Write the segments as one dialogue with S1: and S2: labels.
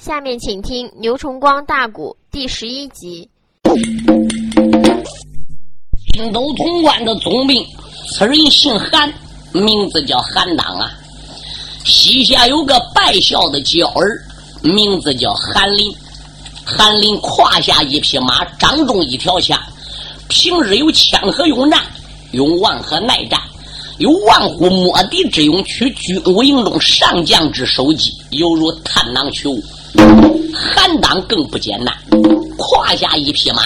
S1: 下面请听《牛崇光大鼓》第十一集。
S2: 青州潼关的总兵，此人姓韩，名字叫韩当啊。膝下有个白孝的娇儿，名字叫韩林。韩林胯下一匹马，掌中一条枪。平日有枪和勇战，用万和耐战，有万户莫敌之勇，取军务营中上将之首级，犹如探囊取物。韩当更不简单，胯下一匹马，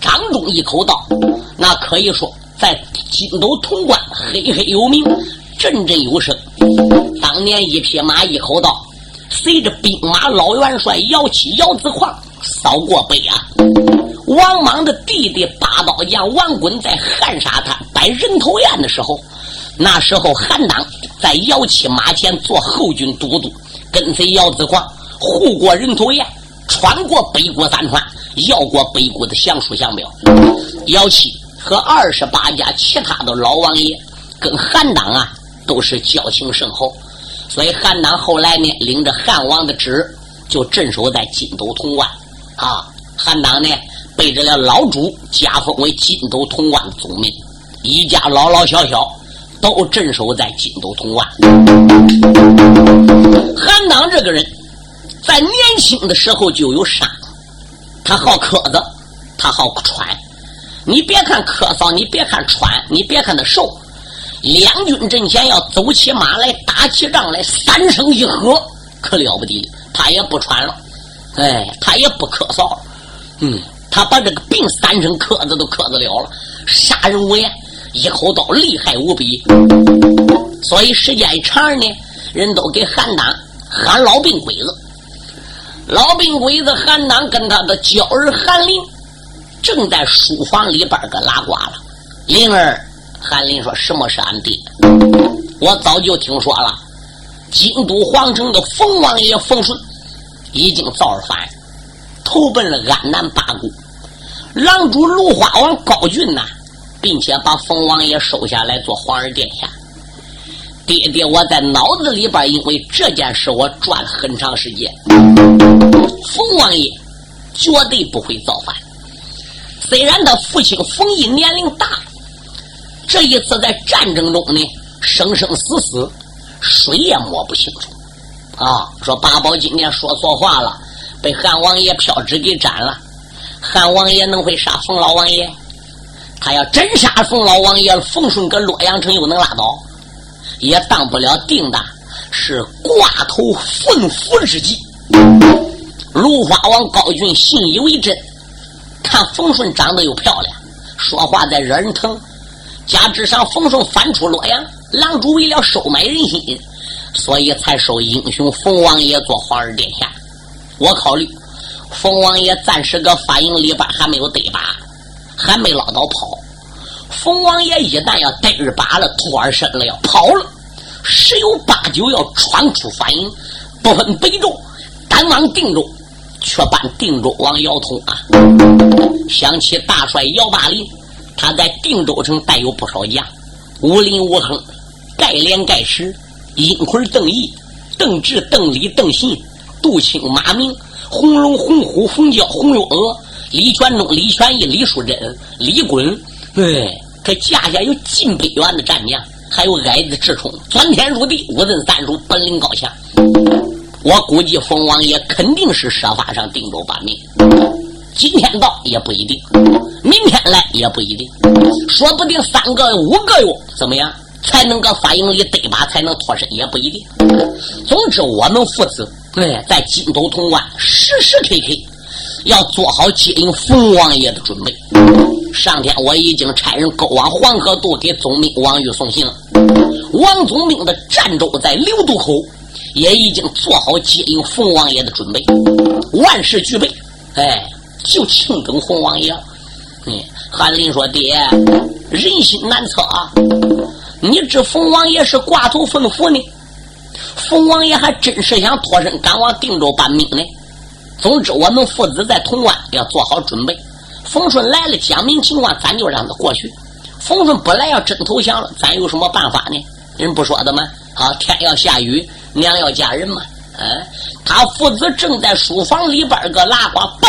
S2: 掌中一口刀，那可以说在金斗潼关黑黑有名，振振有声。当年一匹马一口刀，随着兵马老元帅姚七姚子矿扫过北啊。王莽的弟弟八刀将王衮在汉沙滩摆人头宴的时候，那时候韩当在姚七马前做后军都督，跟随姚子矿。护过人头岩，穿过北国三川，要过北国的降书降表。姚七和二十八家其他的老王爷跟韩当啊都是交情深厚，所以韩当后来呢领着汉王的旨就镇守在金都潼关啊。韩当呢背着了老主加封为金都潼关的总兵，一家老老小小都镇守在金都潼关。韩当这个人。在年轻的时候就有伤，他好磕子，他好穿。你别看咳嗽，你别看穿，你别看他瘦，两军阵前要走起马来，打起仗来，三声一喝可了不得，他也不喘了，哎，他也不咳嗽，嗯，他把这个病三声咳子都咳子了了，杀人无眼，一口刀厉害无比，所以时间一长呢，人都给韩当喊老病鬼子。老病鬼子韩当跟他的娇儿韩林正在书房里边个拉呱了。灵儿，韩林说：“什么是俺爹？我早就听说了。京都皇城的冯王爷冯顺已经造反，投奔了安南八股。狼主芦花王高俊呐，并且把冯王爷收下来做皇儿殿下。爹爹，我在脑子里边，因为这件事我转了很长时间。”冯王爷绝对不会造反。虽然他父亲冯毅年龄大，这一次在战争中呢，生生死死，谁也摸不清楚。啊，说八宝今天说错话了，被汉王爷票纸给斩了。汉王爷能会杀冯老王爷？他要真杀冯老王爷，冯顺搁洛阳城又能拉倒？也当不了定的，是挂头粪府之计。芦花王高俊信以为真，看冯顺长得又漂亮，说话再惹人疼，加之上冯顺翻出洛阳，狼主为了收买人心，所以才收英雄冯王爷做皇儿殿下。我考虑，冯王爷暂时搁反营里边还没有得把，还没捞到炮。冯王爷一旦要带着拔了，脱儿身了，要跑了，十有八九要闯出法营，不分北周，单往定州。却办定州王姚通啊！想起大帅姚八林，他在定州城带有不少将：武林、武横、盖连、盖石、殷奎、邓毅、邓志、邓礼、邓信、杜青、马明、红龙、红虎、红蛟、红幽娥、李全忠、李全义、李淑珍、李衮。对，这架下有近百员的战将，还有矮子智冲，钻天入地，五阵三术，本领高强。我估计冯王爷肯定是设法上定州把命，今天到也不一定，明天来也不一定，说不定三个五个月怎么样才能搁法营里对把才能脱身也不一定。总之，我们父子对，在金都潼关时时刻刻要做好接应冯王爷的准备。上天我已经差人勾往黄河渡给总兵王玉送信了，王总兵的战舟在流渡口。也已经做好接应冯王爷的准备，万事俱备，哎，就庆等冯王爷。嗯，韩林说：“爹，人心难测啊！你知冯王爷是挂头分府呢？冯王爷还真是想脱身赶往定州办命呢。总之，我们父子在潼关要做好准备。冯顺来了，讲明情况，咱就让他过去。冯顺不来，要真投降了，咱有什么办法呢？人不说的吗？啊，天要下雨。”娘要嫁人嘛，啊，他父子正在书房里边个拉呱，报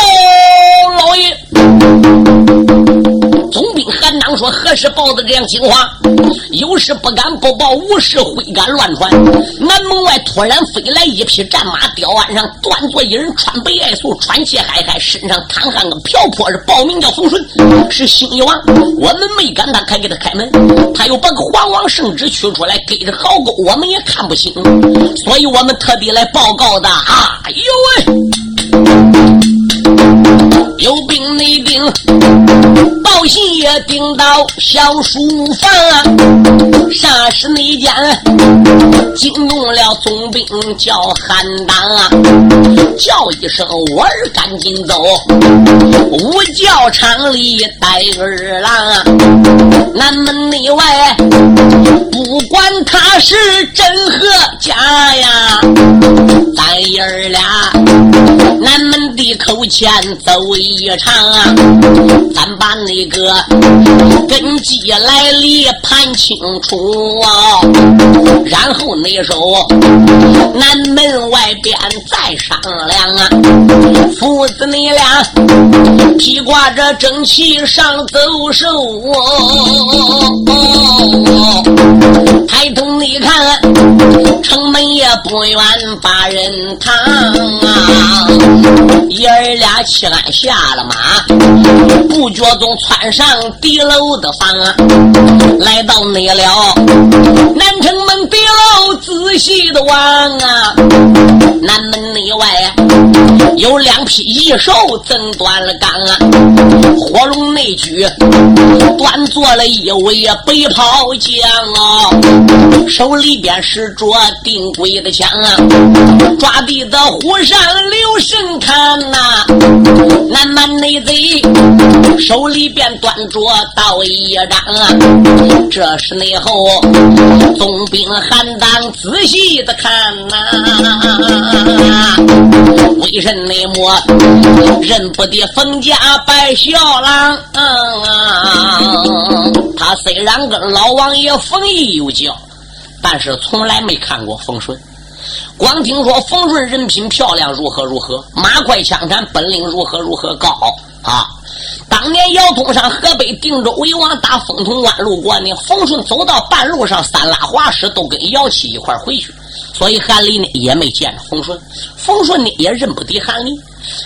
S2: 老爷。总兵韩当说：“何时报的这样惊话？有事不敢不报，无事会敢乱传。”南门外突然飞来一匹战马，吊鞍上端坐一人，穿白爱素，穿气嗨嗨，身上淌汗个瓢泼，是报名叫冯顺，是新义王。我们没敢他开给他开门，他又把个皇王圣旨取出来，给着壕沟，我们也看不清，所以我们特地来报告的啊！哎呦喂！有兵没兵，报信也顶到小书房。啊啥时内间惊动了总兵叫韩当，啊叫一声我儿赶紧走，五教场里带儿郎。啊南门内外不管他是真和假呀，咱爷儿俩南门的口前走一场，咱把那个根基来历盘清楚啊，然后那时候南门外边再商量啊，父子你俩披挂着正气上走手哦，抬头你看城门也不远把人扛啊，爷儿俩起来下了马，不觉中窜上敌楼的房啊，来到内了。南城门敌楼，仔细的望啊，南门内外有两匹异兽正端了岗啊，火龙内举端坐了一位白袍将啊，手里边使着定规的枪啊，抓地的虎上留神看呐。南蛮内贼手里边端着刀一张啊，这是内后总兵韩当仔细的看呐，为甚内么认不得冯家白小郎？他虽然跟老王爷冯毅有交，但是从来没看过冯顺。光听说冯顺人品漂亮，如何如何，马快枪斩，本领如何如何高啊！当年姚通上河北定州为王打风筒湾路过呢，冯顺走到半路上，三拉华师都跟姚七一块回去了，所以韩立呢也没见着冯顺，冯顺呢也认不得韩立。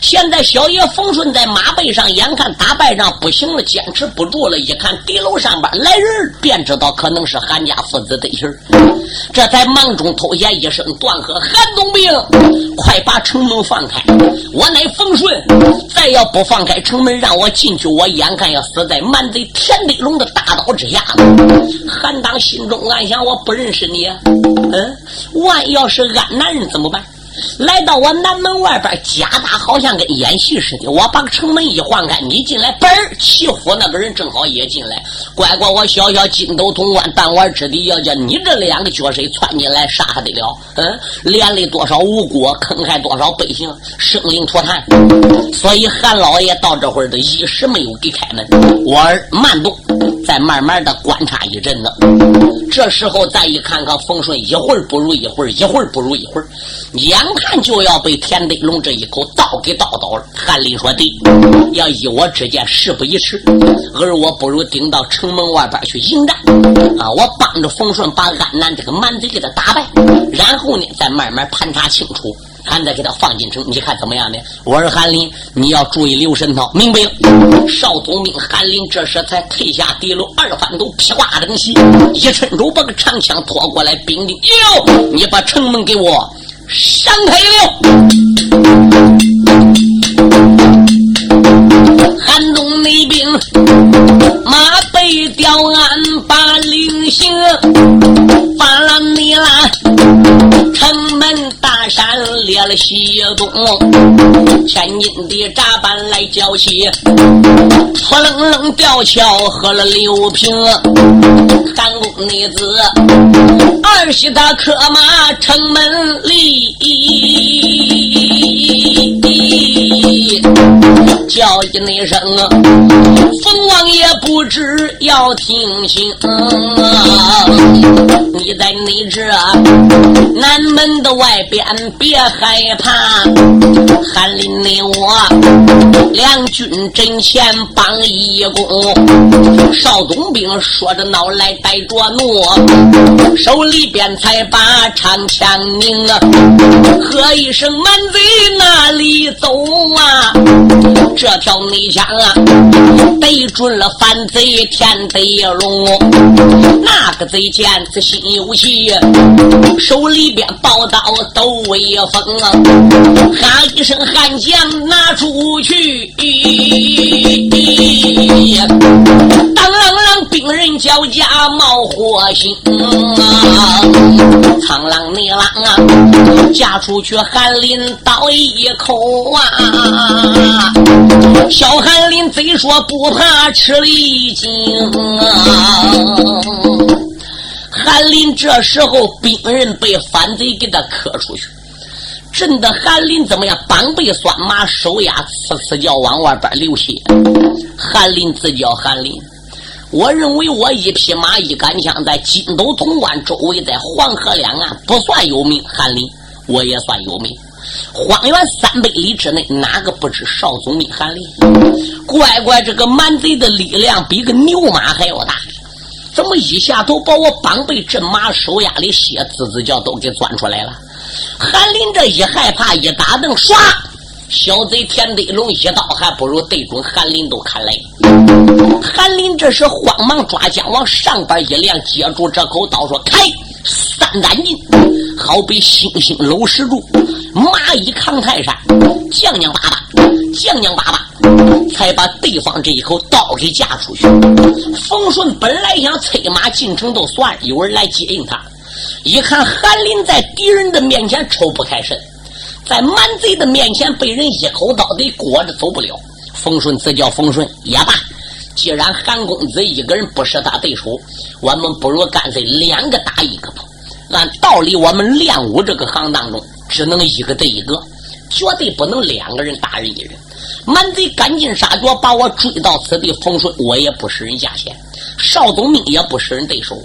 S2: 现在小爷冯顺在马背上，眼看打败仗不行了，坚持不住了。一看敌楼上边来人，便知道可能是韩家父子的信儿。这才忙中偷闲一声断喝：“韩东兵，快把城门放开！我乃冯顺，再要不放开城门，让我进去，我眼看要死在蛮贼田地龙的大刀之下了。”韩当心中暗想：“我不认识你，嗯，万一要是俺男人怎么办？”来到我南门外边，假打好像跟演戏似的。我把城门一晃开，你进来，嘣儿，骑虎那个人正好也进来。乖乖，我小小金斗潼关弹丸之地，要叫你这两个角色窜进来，杀得了？嗯，连累多少无辜，坑害多少百姓，生灵涂炭。所以韩老爷到这会儿都一时没有给开门。我儿慢动，再慢慢的观察一阵子。这时候再一看看冯顺，一会儿不如一会儿，一会儿不如一会儿，眼看就要被田德龙这一口刀给刀倒了。韩林说：“对，要依我之见，事不宜迟，而我不如顶到城门外边去迎战啊！我帮着冯顺把安南这个蛮贼给他打败，然后呢，再慢慢盘查清楚。”俺再给他放进城，你看怎么样呢？我说韩林，你要注意留神他，明白了？少总兵韩林这时才退下敌楼，二反都披挂整齐，一伸手把个长枪拖过来，兵丁哟，你把城门给我闪开了。西东，千斤的闸板来叫起，扑棱棱吊桥喝了六瓶。韩公女子二媳她磕马城门里，叫一那声，冯王爷不知要听清。你在你这南门的外边别害怕，韩林你我两军阵前帮义工。少总兵说着恼来带着怒，手里边才把长枪拧啊，喝一声满贼哪里走啊？这条内枪啊，对准了反贼天贼龙，那个贼见子心有气，手里边宝刀都威风！喊一声汉将拿出去，当啷病人交加冒火星啊！苍狼内狼啊，嫁出去韩林倒一口啊！小韩林贼说不怕吃了一惊啊！翰林这时候病人被反贼给他磕出去，震得韩林怎么样？膀背酸麻，手压呲呲叫往外边流血。韩林自叫韩林，我认为我一匹马一杆枪在金斗潼关周围，在黄河两岸不算有名，翰林我也算有名。荒原三百里之内，哪个不知少总兵韩林？乖乖，这个蛮贼的力量比个牛马还要大，怎么一下都把我绑背震麻，手压的血滋滋叫都给钻出来了？韩林这一害怕，一打灯，唰，小贼田德龙一刀还不如对准韩林都砍来。韩林这时慌忙抓枪往上边一亮，接住这口刀说：“开！”三杆劲，好比星星搂石柱，蚂蚁扛泰山，将将巴巴，将将巴巴，才把对方这一口刀给架出去。冯顺本来想催马进城都算，有人来接应他，一看韩林在敌人的面前抽不开身，在满贼的面前被人一口刀得裹着走不了。冯顺自叫冯顺也罢。既然韩公子一个人不是他对手，我们不如干脆两个打一个吧。按道理，我们练武这个行当中，只能一个对一个，绝对不能两个人打人一人。满贼赶尽杀绝，把我追到此地，冯顺我也不使人下线，邵宗明也不使人对手。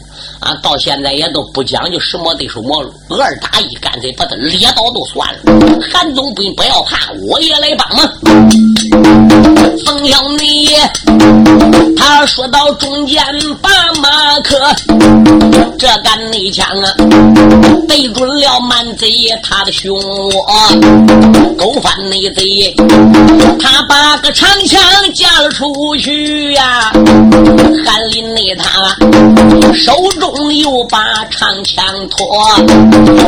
S2: 啊，到现在也都不讲究什么对手模路，二打一，干脆把他列倒都算了。韩总兵不要怕，我也来帮忙。冯小内，他说到中间把马克，这杆内枪啊，对准了满贼他的胸窝，勾翻内贼，他把个长枪架了出去呀，翰林内他手中。又把长枪托，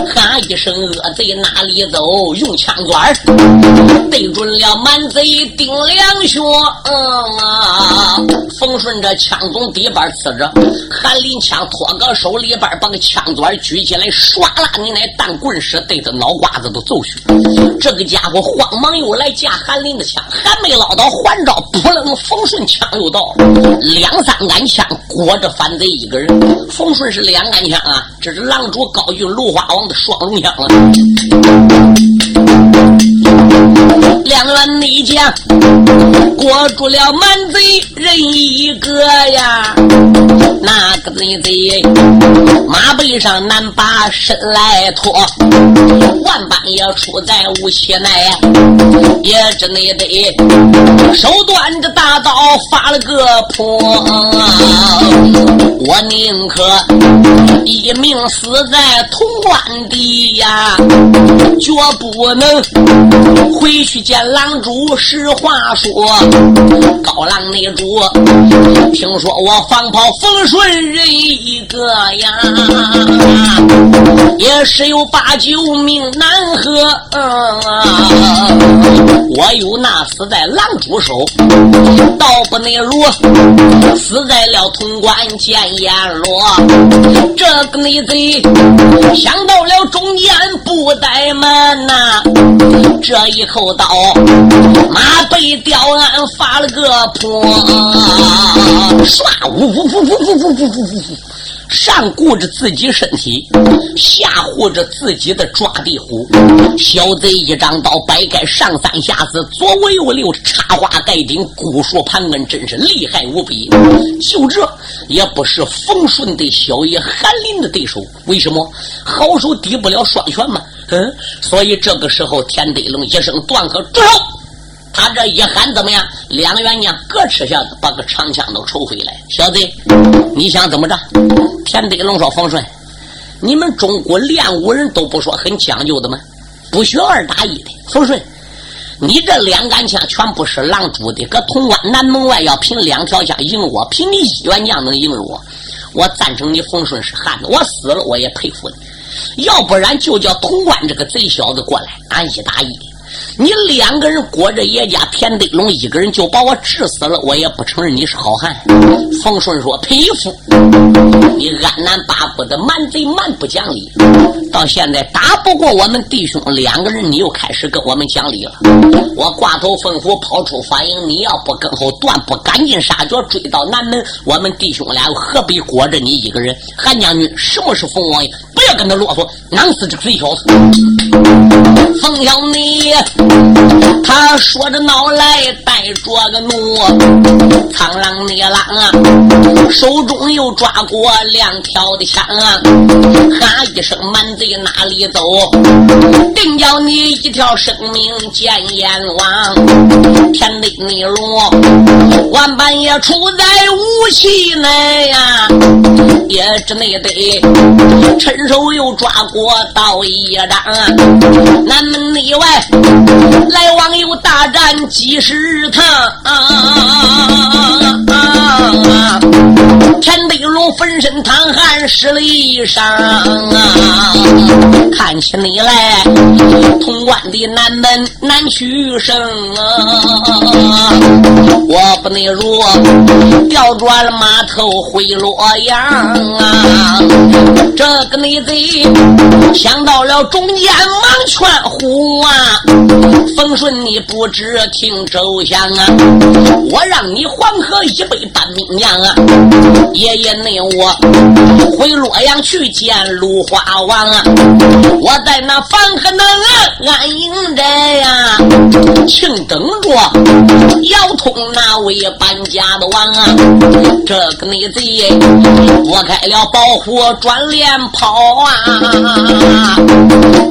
S2: 喊一声恶贼哪里走？用枪钻对准了满贼顶嗯啊。冯顺这枪从底板刺着，韩林枪托个手里边，把个枪钻举起来，唰啦，你那弹棍似对着脑瓜子都走去。这个家伙慌忙又来架韩林的枪，还没捞到还招，扑棱，冯顺枪又到，两三杆枪裹着反贼一个人。冯顺是两杆枪啊，这是狼主高峻芦花王的双龙枪了。两员内将裹住了满贼人一个呀，那个贼贼马背上难把身来脱，万般也出在无期内，也真的得手端着大刀发了个泼，我宁可一命死在潼关地呀，绝不能回去见。狼主实话话说，高狼内主，听说我放炮风顺人一个呀，也十有八九命难合。我有那死在狼主手，倒不内如死在了潼关见阎罗。这个内贼想到了中间不怠慢呐，这一口刀。马背吊鞍发了个坡，唰，呜呜呜呜呜呜呜呜，上顾着自己身体，下护着自己的抓地虎。小贼一张刀，摆开上三下四，左五右六，插花盖顶，古树盘根，真是厉害无比。就这也不是冯顺的小爷韩林的对手。为什么？好手抵不了双拳吗？嗯，所以这个时候，田德龙一声断喝住手！他这一喊怎么样？两个员将各吃下子，把个长枪都抽回来。小子，你想怎么着？田德龙说：“冯顺，你们中国练武人都不说很讲究的吗？不学二打一的。冯顺，你这两杆枪全部是狼主的，搁潼关南门外要凭两条枪赢我，凭你一员将能赢我？我赞成你冯顺是汉子，我死了我也佩服你。要不然就叫潼关这个贼小子过来，俺一打一。”你两个人裹着叶家田德龙，一个人就把我治死了，我也不承认你是好汉。冯顺说：“佩服你安南八国的蛮贼蛮不讲理，到现在打不过我们弟兄两个人，你又开始跟我们讲理了。我挂头凤虎抛出法营，你要不跟后断不赶尽杀绝，追到南门，我们弟兄俩何必裹着你一个人？韩将军，什么是冯王爷？不要跟他啰嗦，囊死这个贼小子！冯小你。”他说着闹来带着个怒，苍狼孽狼啊，手中又抓过两条的枪啊，喊一声满贼哪里走？定叫你一条生命见阎王！天地内龙，万般也处在武器内呀，也只内得趁手又抓过刀一掌，南门内外。来往又大战几十趟，田德龙分身淌汗湿了衣裳啊！看起你来，潼关的南门难取胜啊！我不能如调转了马头回洛阳啊！这个内贼想到了中间忙劝呼啊！冯顺，你不知听周详啊！我让你黄河以北搬兵将啊！爷爷内我回洛阳去见鲁花王啊！我在那樊河南岸安营着呀，请等着要通那位搬家的王啊！这个内贼我开了保护转脸跑啊！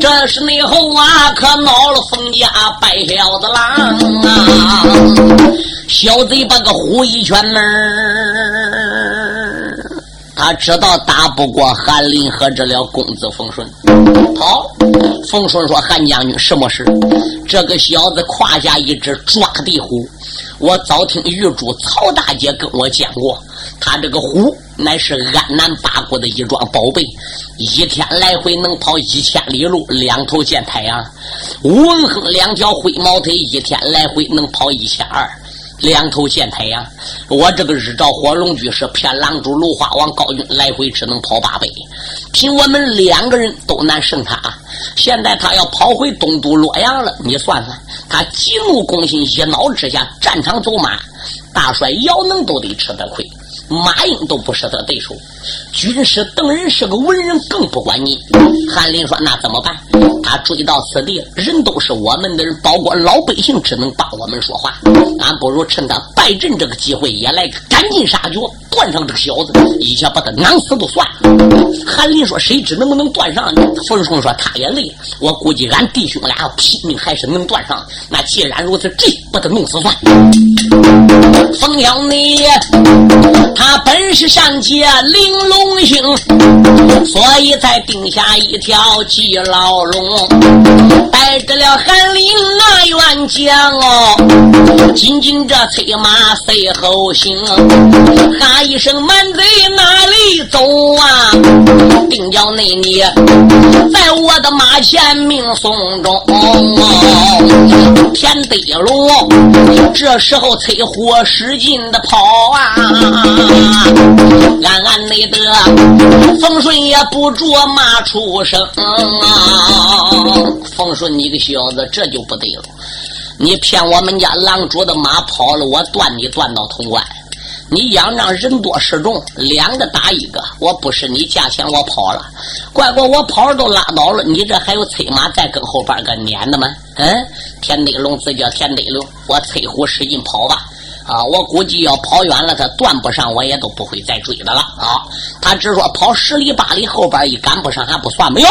S2: 这是内后啊，可恼了冯家。败了的狼啊！小贼把个虎一拳门他知道打不过韩林和这了公子冯顺。好，冯顺说：“韩将军，什么事？这个小子胯下一只抓地虎，我早听玉珠曹大姐跟我讲过，他这个虎乃是安南八国的一桩宝贝，一天来回能跑一千里路，两头见太阳。文亨两条灰毛腿，一天来回能跑一千二。”两头见太阳，我这个日照火龙驹是骗狼主芦花王高云来回只能跑八百，凭我们两个人都难胜他。现在他要跑回东都洛阳了，你算算，他急怒攻心，一恼之下战场走马，大帅姚能都得吃的亏。马英都不是他对手，军师邓仁是个文人，更不管你。韩林说：“那怎么办？他追到此地，人都是我们的人，包括老百姓，只能帮我们说话。俺不如趁他败阵这个机会，也来个赶尽杀绝，断上这个小子，一切把他囊死就算了。”韩林说：“谁知能不能断上？”冯顺说：“他也累，我估计俺弟兄俩拼命还是能断上。那既然如此，这把他弄死算了。”冯小你。他本是上界玲珑星，所以才定下一条计牢笼，带着了韩林那员将哦，紧紧这催马随后行，喊一声满贼哪里走啊？定叫那你在我的马前命送终。田德龙这时候催虎我使劲的跑啊！暗暗内得，冯顺也不着骂出声啊！冯顺，你个小子，这就不对了！你骗我们家狼主的马跑了，我断你断到潼关。你仰仗人多势众，两个打一个，我不是你价钱我跑了，乖乖我跑都拉倒了，你这还有催马再跟后边个撵的吗？嗯，田德龙自叫田德龙，我催虎使劲跑吧。啊，我估计要跑远了，他断不上，我也都不会再追他了啊。他只说跑十里八里，后边一赶不上还不算没有。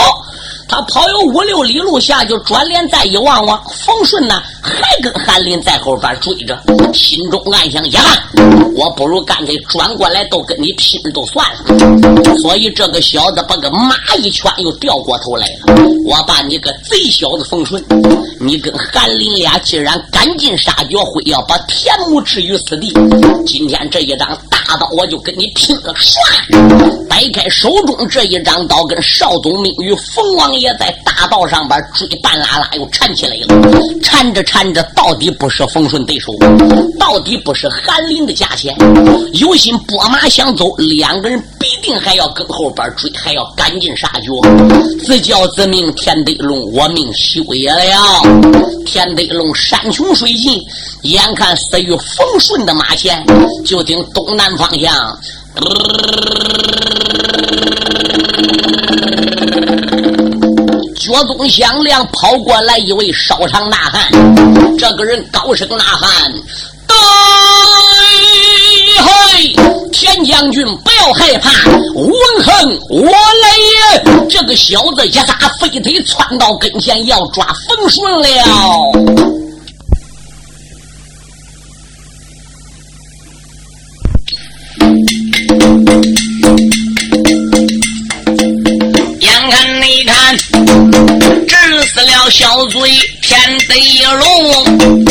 S2: 他跑有五六里路下，就转脸再一望望，冯顺呢还跟韩林在后边追着，心中暗想：呀，我不如干脆转过来都跟你拼都算了。所以这个小子把个马一圈又掉过头来了。我把你个贼小子冯顺，你跟韩林俩既然赶尽杀绝，会要把田母置于死地，今天这一张大刀我就跟你拼了！唰，掰开手中这一张刀，跟少宗命与冯王。爷在大道上边追，半拉拉又缠起来了。缠着缠着，到底不是冯顺对手，到底不是韩林的价钱。有心拨马想走，两个人一定还要跟后边追，还要赶尽杀绝。自叫自命田德龙，我命休也了。田德龙山穷水尽，眼看死于冯顺的马前，就听东南方向。脚踪响亮，跑过来一位烧长大汉。这个人高声呐喊：“对嘿，田将军不要害怕，文恒我来也！”这个小子一撒飞腿窜到跟前，要抓冯顺了。眼看你看，治死了小嘴天德龙，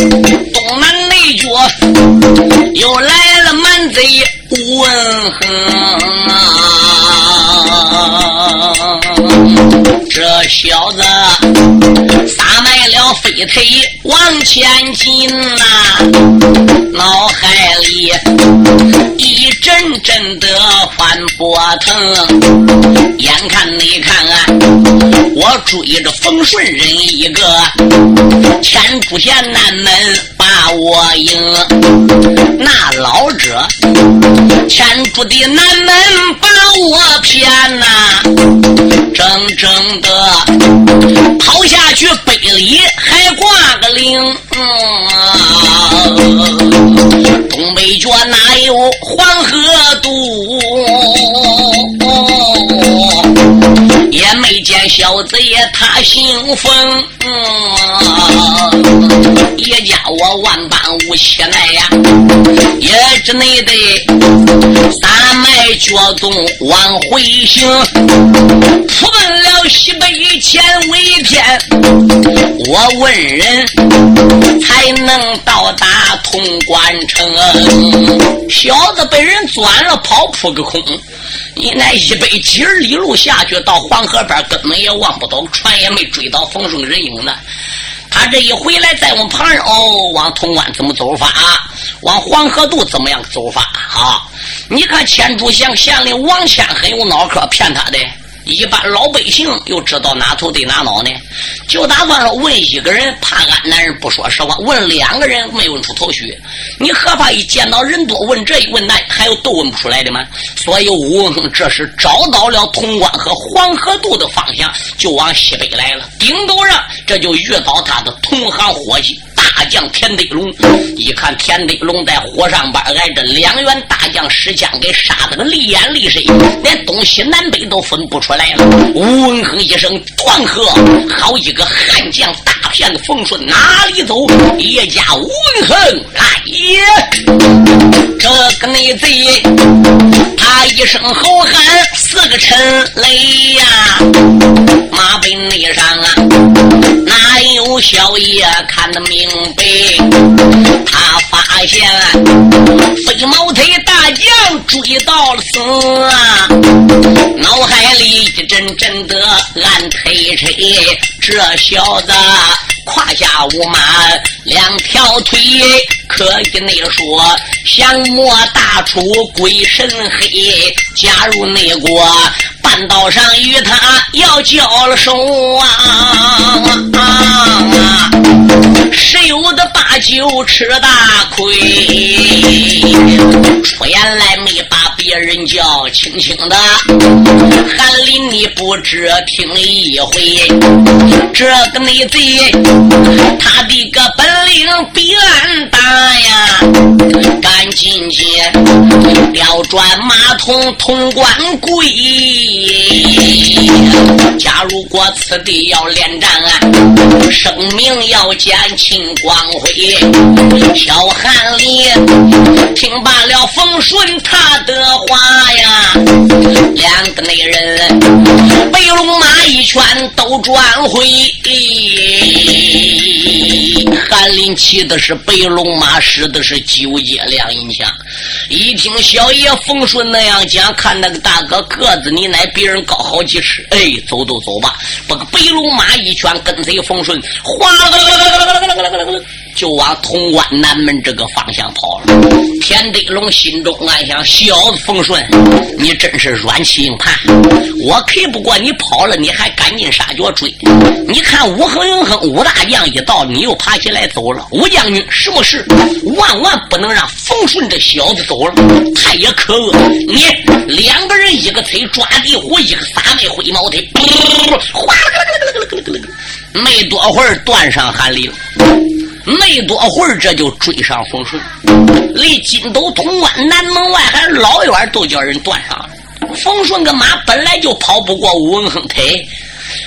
S2: 哼啊！这小子撒迈了飞腿往前进呐，脑海里一阵阵的翻波腾，眼看你看啊！我追着冯顺人一个，前出县南门那我迎，那老者牵住的南门把我骗呐，整整的跑下去北里还挂个铃，东北角哪有黄河渡？也没见小子也他姓冯，万般无气奈呀，也只内得三脉脚动往回行，出奔了西北千为天，我问人才能到达潼关城，小子被人钻了跑扑个空。你那一百几十里路下去，到黄河边根本也望不到船，也没追到冯顺人影呢。他这一回来，在我们旁人哦，往潼关怎么走法？往黄河渡怎么样走法？啊，你看千主县县令王谦很有脑壳，骗他的。一般老百姓又知道哪头对哪脑呢？就打算说问一个人，怕俺男人不说实话；问两个人，没问出头绪。你何怕一见到人多问这问那，还有都问不出来的吗？所以吴文亨这是找到了潼关和黄河渡的方向，就往西北来了。顶头上这就遇到他的同行伙计。大将田德龙一看田德龙在火上边挨着两员大将使枪给杀得个厉眼利神，连东西南北都分不出来了。吴文恒一声断喝，好几个悍将大片的冯顺哪里走？叶家吴文恒来也！这个内贼，他一声吼喊，四个沉雷呀！马背内上啊，小叶看得明？白，他发现飞毛腿大将追到了死啊，脑海一阵阵的暗推吹，这小子胯下无马，两条腿，可以内说降魔大出鬼神黑，加入内国。半道上与他要交了手啊！谁有的把酒吃大亏？出言来没把别人叫，轻轻的。韩林，你不知听一回，这个内贼，他的个本领比俺大呀！赶紧去调转马桶通关柜，假如过此地要连战啊，生命要减秦光辉。小韩林听罢了冯顺他的话呀，两个内人背龙马一拳都转回。韩林骑的是白龙马，使的是九节两银枪。一听小爷冯顺那样讲，看那个大哥个子，你乃比人高好几尺。哎，走都走吧，把个白龙马一拳跟随冯顺，哗啦啦啦啦啦啦啦啦啦。就往潼关南门这个方向跑了。田德龙心中暗想：小子冯顺，你真是软气硬盘！我 K 不过你跑了，你还赶紧杀脚追。你看武恒、云恒武大将一到，你又爬起来走了。武将军，什么事？万万不能让冯顺这小子走了，太也可恶！你两个人，一个腿抓地虎，一个撒麦灰毛腿，哗啦啦啦啦啦啦啦啦！没多会儿，断上寒林。没多会儿，这就追上冯顺，离金斗潼关南门外还老远，都叫人断上了。冯顺个马本来就跑不过吴文亨腿，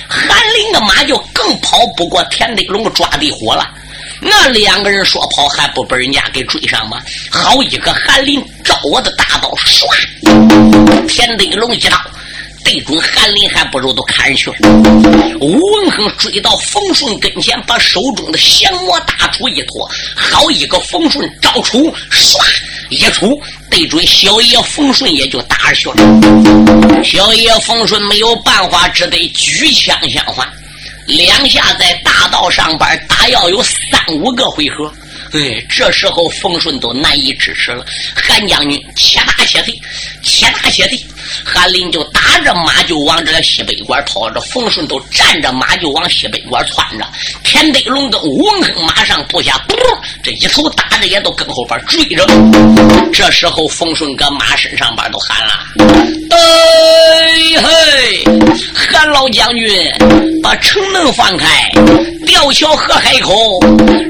S2: 韩林个马就更跑不过田德龙抓地虎了。那两个人说跑还不被人家给追上吗？好一个韩林照我的大刀，唰，田德龙一刀。对准韩林，还不如都砍去了。吴文亨追到冯顺跟前，把手中的降魔大杵一托，好一个冯顺招出，唰一出，对准小爷冯顺也就打去了。小爷冯顺没有办法，只得举枪相还。两下在大道上边打，要有三五个回合。哎，这时候冯顺都难以支持了。韩将军，且打且退，且打且退。韩林就打着马就往这个西北关跑着，冯顺都站着马就往西北关窜着。田德龙跟吴文亨马上扑下，噗，这一头打着也都跟后边追着。这时候冯顺搁马身上边都喊了：“哎嘿，韩老将军，把城门放开，吊桥河海口，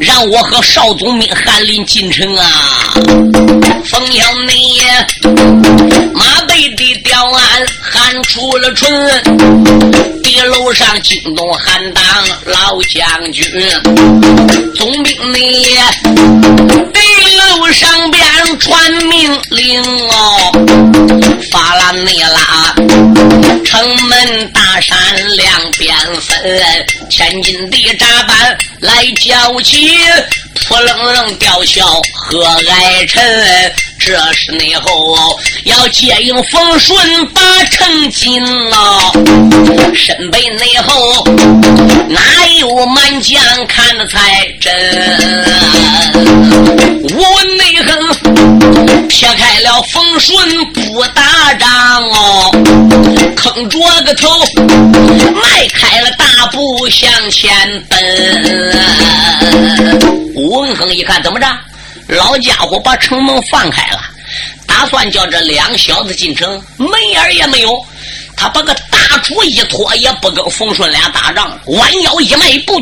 S2: 让我和少总兵韩林进城啊！”冯小内马背的。吊鞍喊出了春，地楼上惊动喊当老将军，总兵你地楼上边传命令哦，发了内拉，城门大山两边分，千斤的扎板来叫起，扑棱棱吊桥和爱臣。这是内后要借应风顺把城进了，身背内后哪有满将看的才真？我内横撇开了风顺不打仗哦，坑着个头迈开了大步向前奔。吴文亨一看怎么着？老家伙把城门放开了，打算叫这两小子进城，门眼也没有。他把个大杵一拖，也不跟冯顺俩打仗，弯腰一迈步，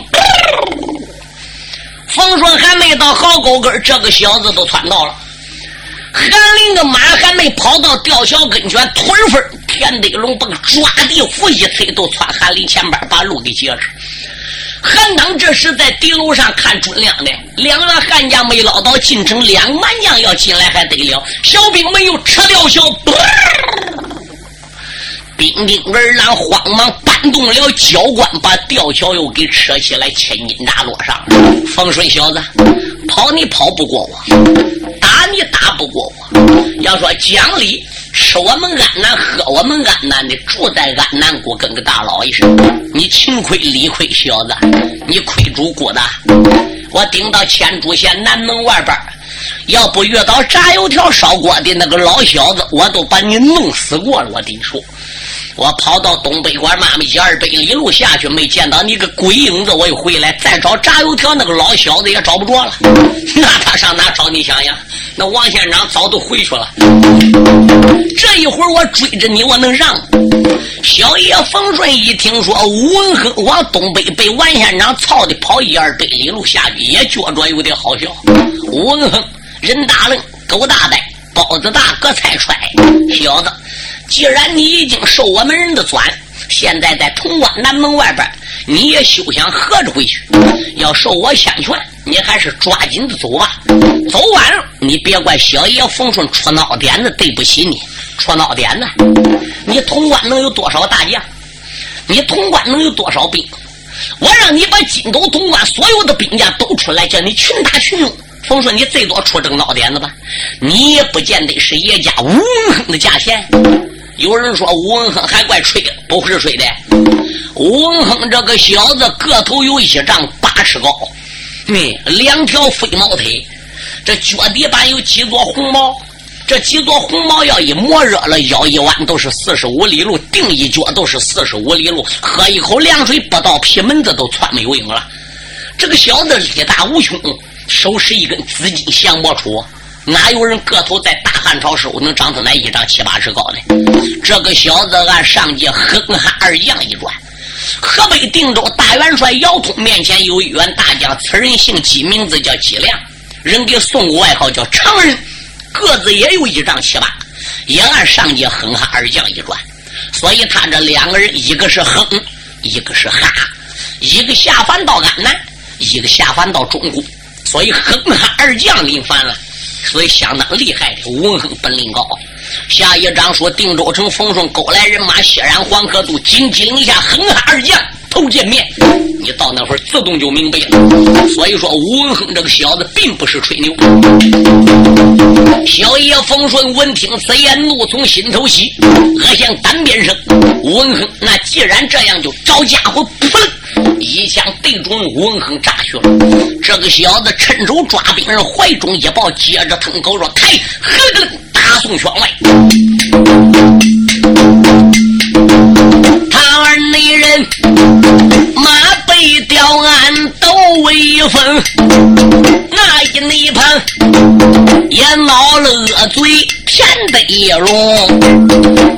S2: 冯顺还没到壕沟根，这个小子都窜到了。韩林的马还没跑到吊桥跟前，突然分田德龙把抓地虎一推，都窜韩林前边，把路给截着。韩当这时在敌楼上看准粮的，两员汉将没捞到进城，两满将要进来还得了。小兵们又撤掉小，兵丁儿郎慌忙搬动了交关，把吊桥又给扯起来，千斤大落上。风顺小子，跑你跑不过我，打你打不过我。要说讲理。吃我们安南，喝我们安南的，住在安南国，跟个大老爷似的。你情亏理亏，小子，你亏主顾的。我顶到千竹县南门外边，要不遇到炸油条烧锅的那个老小子，我都把你弄死过了。我跟你说，我跑到东北关妈妈一二百里路下去，没见到你个鬼影子，我又回来再找炸油条那个老小子也找不着了。那他上哪找？你想想，那王县长早都回去了。这一会儿我追着你，我能让？小爷冯顺一听说吴文亨往东北被王县长操的跑一二百里路下去，也觉着有点好笑。吴文亨人大愣，狗大呆，包子大，个菜踹，小子。既然你已经受我们人的钻，现在在潼关南门外边，你也休想合着回去。要受我相劝，你还是抓紧的走吧。走完了，你别怪小爷冯顺出孬点子，对不起你。出孬点子，你潼关能有多少大将？你潼关能有多少兵？我让你把金斗潼关所有的兵将都出来，叫你群打群用。冯顺，你最多出这个孬点子吧，你也不见得是爷家吴文亨的价钱。有人说吴文亨还怪吹，不是吹的。吴文亨这个小子个头有一丈八尺高，嗯，两条飞毛腿，这脚底板有几撮红毛，这几撮红毛要一磨热了，腰一弯都是四十五里路，定一脚都是四十五里路，喝一口凉水不到皮门子都窜没有影了。这个小子力大无穷，手持一根紫金降魔杵。哪有人个头在大汉朝时候能长出来一丈七八尺高的？这个小子按上界哼哈二将一转，河北定州大元帅姚通面前有一员大将，此人姓姬，名字叫姬良，人给送过外号叫常人，个子也有一丈七八，也按上界哼哈二将一转，所以他这两个人，一个是哼，一个是哈，一个下凡到安南，一个下凡到中国，所以哼哈二将临凡了。所以相当厉害的，文横本领高。下一章说定州城冯顺勾来人马，血染黄河渡，紧急领下横哈二将头见面。你到那会儿自动就明白了。所以说吴文亨这个小子并不是吹牛。小爷冯顺闻听此言，怒从心头起，恶向胆边生。吴文亨，那既然这样，就找家伙噗！一枪对准吴文亨，扎去了。这个小子趁手抓病人怀中一抱，接着腾口说：“开！”呵个打送圈外。他儿内人吊鞍都威风，那一内旁也闹了恶嘴。天得龙，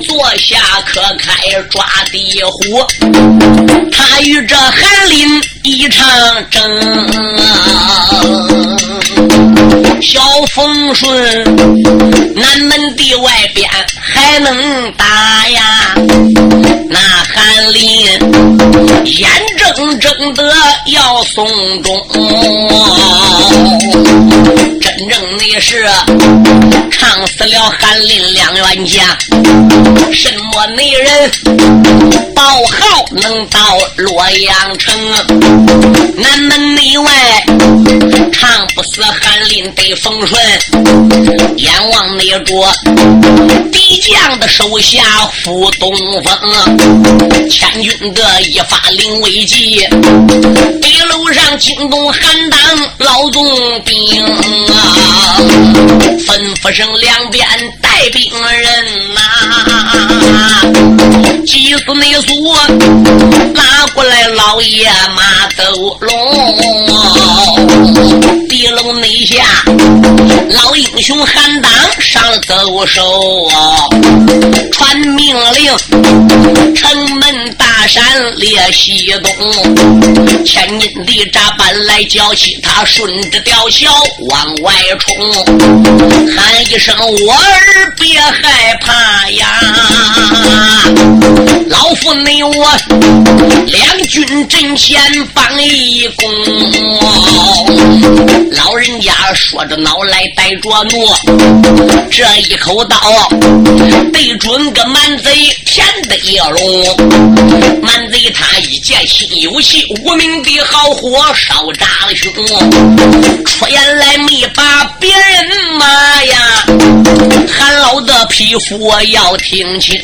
S2: 坐下可开抓地虎，他与这韩林一场争。小风顺，南门的外边还能打呀？那韩林眼睁睁的要送终，真正的是唱死了。韩林两员将，什么内人报号能到洛阳城？南门内外唱不死韩林得风顺，阎王内着敌将的手下负东风，千军的一发临危急，北楼上惊动韩当老总兵啊，吩咐声两边。带兵人呐，祭祀内苏拉过来老爷马走龙，地楼内下老英雄韩抖手啊，传命令，陈山列西东，千斤的扎板来交起，他顺着吊桥往外冲，喊一声我儿。别害怕呀，老夫你我两军阵前帮一功。老人家说着恼来带着怒，这一口刀对准个蛮贼田德龙。蛮贼他一见心有气，无名的好火烧炸了胸，出言来没把别人骂呀，韩。老的匹夫要听清，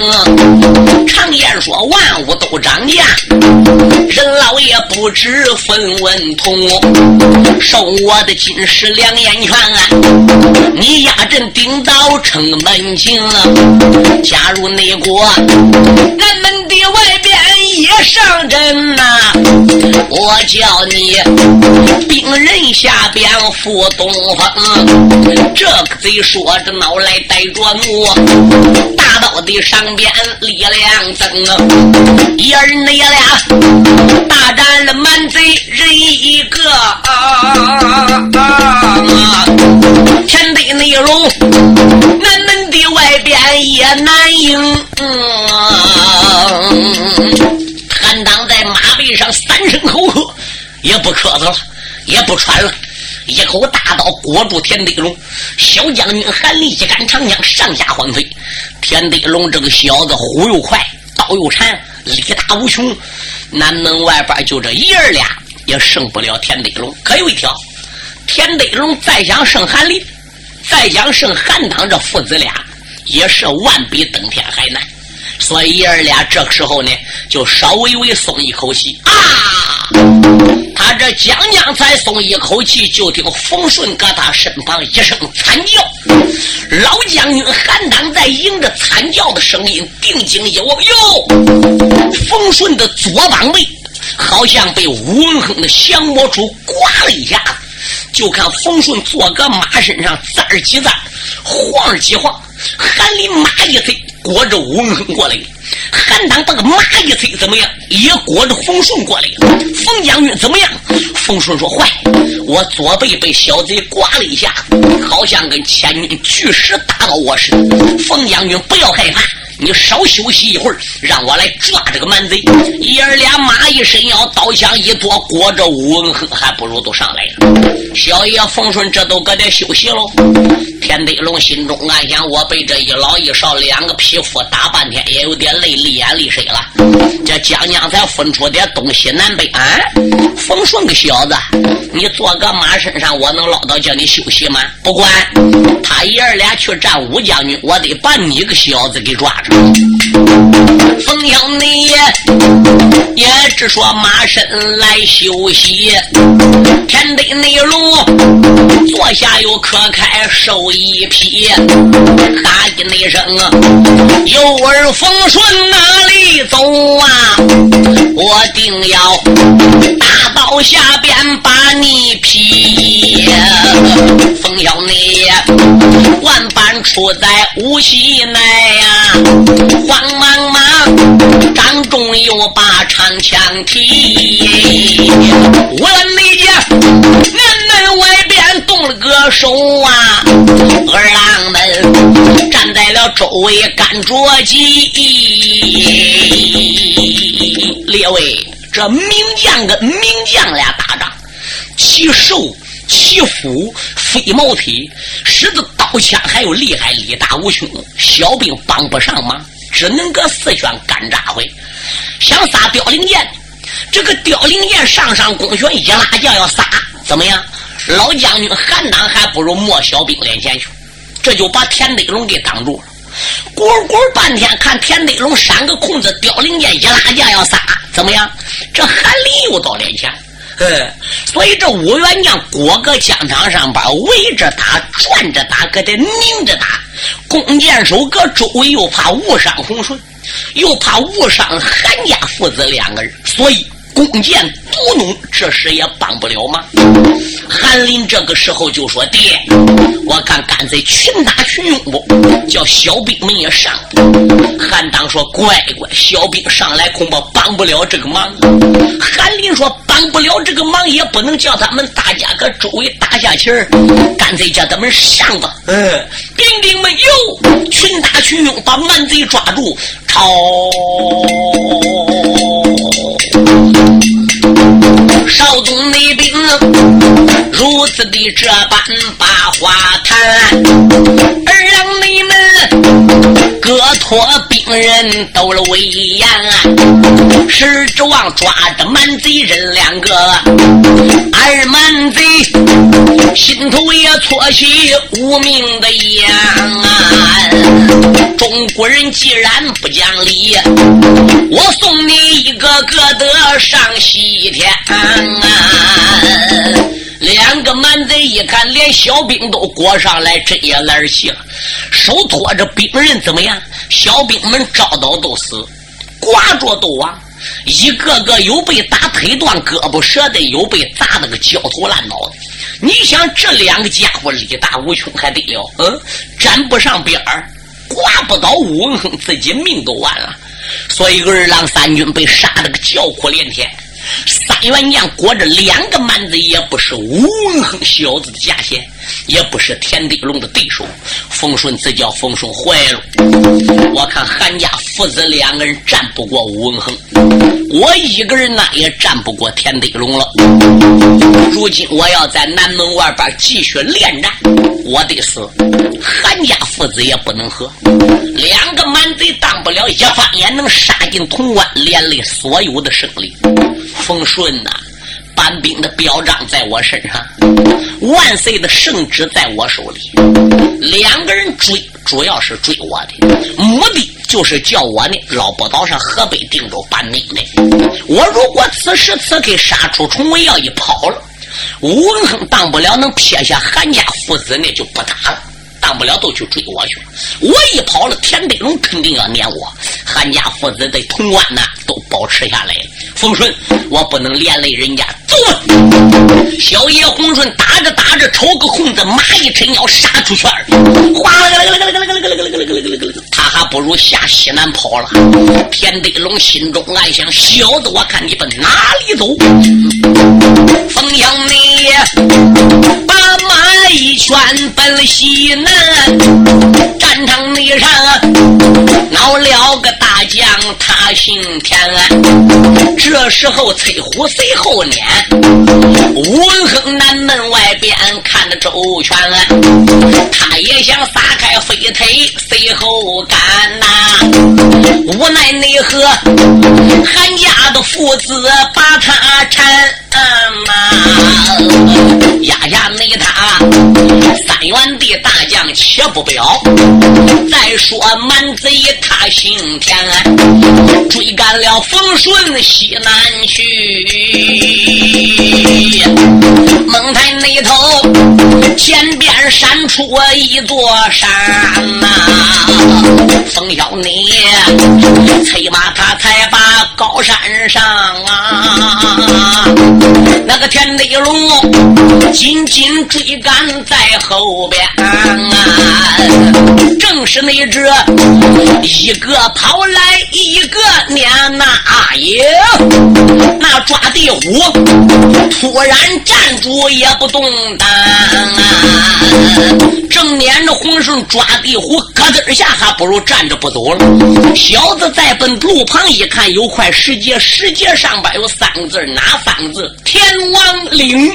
S2: 常言说万物都涨价，人老也不知分文通。受我的金石两眼泉，你压阵顶到城门啊。加入内国，南门的外边也上阵呐。我叫你兵刃下边赴东风，这个贼说着脑来带着怒，大刀的上边力量增，一儿爷俩大战了满贼人一个啊，天地内容，南门的外边也难赢。担当在马背上，三声吼喝，也不咳嗽了，也不喘了，一口大刀裹住田德龙。小将军韩立一杆长枪上下缓飞。田德龙这个小子虎又快，刀又缠，力大无穷。南门外边就这爷儿俩也胜不了田德龙。可有一条，田德龙再想胜韩立，再想胜韩当，这父子俩也是万比登天还难。所以爷儿俩这个时候呢，就稍微微松一口气啊！他这将将才松一口气，就听冯顺搁他身旁一声惨叫。老将军韩当在迎着惨叫的声音，定睛一望，哟，冯顺的左膀背好像被吴文亨的降魔杵刮了一下，就看冯顺坐个马身上，滋儿几滋，晃儿几晃，韩林马一催。裹着吴文亨过来，韩当把个马一催，怎么样？也裹着冯顺过来。冯将军怎么样？冯顺说：“坏，我左背被小贼刮了一下，好像跟千钧巨石打到我似的。冯将军不要害怕。”你少休息一会儿，让我来抓这个蛮贼。爷儿俩马一伸腰，刀枪一夺，裹着吴文亨，还不如都上来了。小爷冯顺这都搁这休息喽。田德龙心中暗想：我这一老一少两个匹夫打半天，也有点累，立眼泪水了。这将将才分出点东西南北。啊，冯顺个小子，你坐个马身上，我能唠叨叫你休息吗？不管他爷儿俩去战武将军，我得把你个小子给抓住。冯小你也也只说马身来休息，天地内龙坐下又可开收一匹，哈一声啊，有儿风顺哪里走啊？我定要大刀下边把你劈。冯小你万般出在无锡内呀。慌忙忙，张仲又把长枪提。无论哪家南门外边动了个手啊，二周围干着急。列位，这名将跟名将俩打仗，其手其斧飞毛腿，使得刀枪还有厉害，力大无穷，小兵帮不上忙。只能搁四圈干扎回，想撒凋零箭，这个凋零箭上上弓弦一拉将要撒，怎么样？老将军韩当还不如莫小兵脸前去，这就把田德龙给挡住了。滚滚半天，看田德龙闪个空子，凋零箭一拉将要撒，怎么样？这韩林又到脸前。呃，所以这五员将裹个疆场上边围着打，转着打，搁得拧着打。弓箭手搁周围又怕误伤洪顺，又怕误伤韩家父子两个人，所以。弓箭毒弩，这时也帮不了忙。韩林这个时候就说：“爹，我看干脆群打群用不？叫小兵们也上。”韩当说：“乖乖，小兵上来恐怕帮不了这个忙。”韩林说：“帮不了这个忙，也不能叫他们大家搁周围打下棋儿，干脆叫他们上吧。”嗯，兵丁们哟，群打群用，把蛮贼抓住，朝。少宗内兵如此的这般把话谈，二郎内们各托兵人都了威严，是指望抓着满贼人两个，二满贼心头也搓起无名的烟。中国人既然不讲理，我送你一个个的上西天。两个满贼一看，连小兵都裹上来，真也来气了，手托着兵刃，怎么样？小兵们招刀都死，挂着斗啊。一个个有被打腿断胳膊折的，有被砸的个焦头烂脑的。你想这两个家伙力大无穷，还得了？嗯，沾不上边儿，挂不倒武文衡，自己命都完了。所以二郎三军被杀的个叫苦连天。三元将裹着两个蛮子，也不是吴文亨小子的家贤，也不是田地龙的对手。冯顺自叫冯顺坏了，我看韩家父子两个人战不过吴文亨，我一个人呢也战不过田地龙了。如今我要在南门外边继续恋战，我得死。韩家父子也不能和，两个蛮贼当不了，一翻眼能杀进潼关，连累所有的胜利。冯顺呐，班兵的表彰在我身上，万岁的圣旨在我手里。两个人追，主要是追我的，目的就是叫我呢老不岛上河北定州搬命的。我如果此时此刻杀出重围要一跑了，武文亨当不了，能撇下韩家父子那就不打了。当不了都去追我去，我一跑了，田德龙肯定要撵我。韩家父子在潼关呐都保持下来。了。风顺，我不能连累人家，走！小叶洪顺打着打着，抽个空子，马一抻腰杀出去儿，哗啦啦啦啦啦啦啦啦啦啦啦啦他还不如下西南跑了。田德龙心中暗想：小子，我看你奔哪里走？冯阳你。一圈奔了西南，战场内上闹了个大将，他姓田。这时候崔虎随后撵，文亨南门外边看着周全，他也想撒开飞腿随后赶呐，无奈奈何韩家的父子把他缠呐，压下。且不表，再说满贼他姓田，追赶了冯顺西南去。蒙台那头前边闪出一座山呐，冯小你催马他才把高山上啊，那个天地龙紧紧追赶。在后边啊，正是那只一个跑来一个撵那爷，那抓地虎突然站住也不动弹啊，正撵着红绳抓地虎，咯噔下还不如站着不走了。小子在奔路旁一看，有块石阶，石阶上边有三个字，哪三个字？天王岭。